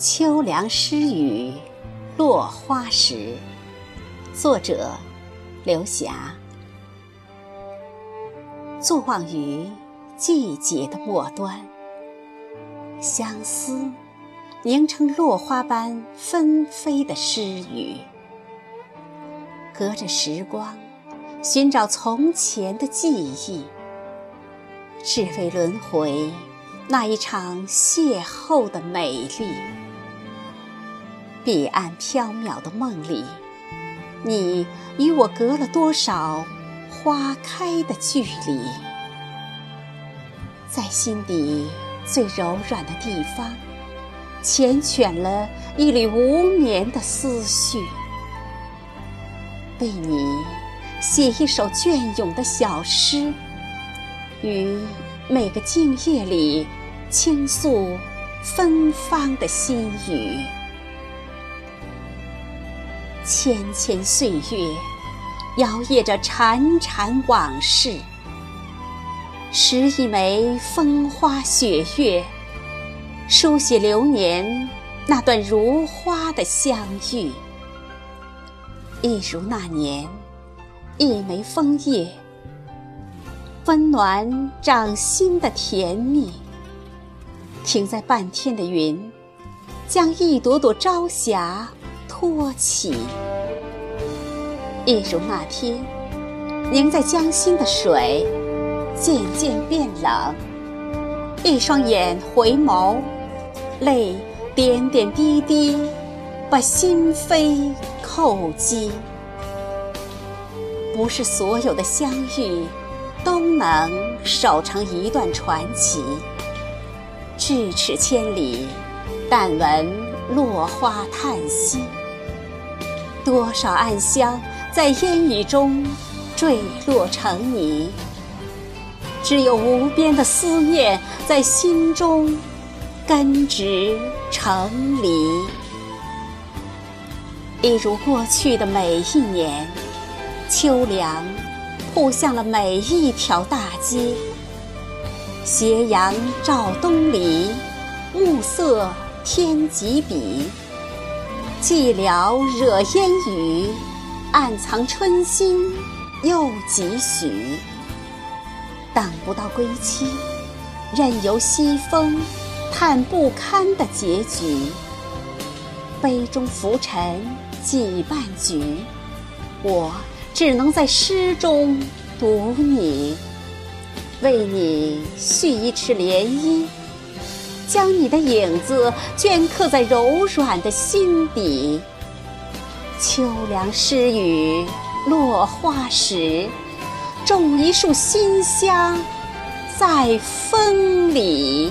秋凉诗雨，落花时。作者：刘霞。坐望于季节的末端，相思凝成落花般纷飞的诗语。隔着时光，寻找从前的记忆，只为轮回那一场邂逅的美丽。彼岸缥缈的梦里，你与我隔了多少花开的距离？在心底最柔软的地方，缱绻了一缕无眠的思绪。为你写一首隽永的小诗，于每个静夜里倾诉芬芳的心语。千千岁月，摇曳着潺潺往事。拾一枚风花雪月，书写流年那段如花的相遇。一如那年，一枚枫叶，温暖掌心的甜蜜。停在半天的云，将一朵朵朝霞。托起，一如那天凝在江心的水，渐渐变冷。一双眼回眸，泪点点滴滴，把心扉叩击。不是所有的相遇都能守成一段传奇。咫尺千里，但闻落花叹息。多少暗香在烟雨中坠落成泥，只有无边的思念在心中根植成篱。一如过去的每一年，秋凉铺向了每一条大街，斜阳照东篱，暮色添几笔。寂寥惹烟雨，暗藏春心又几许？等不到归期，任由西风叹不堪的结局。杯中浮沉几半局，我只能在诗中读你，为你续一池涟漪。将你的影子镌刻在柔软的心底。秋凉诗雨，落花时，种一束馨香在风里。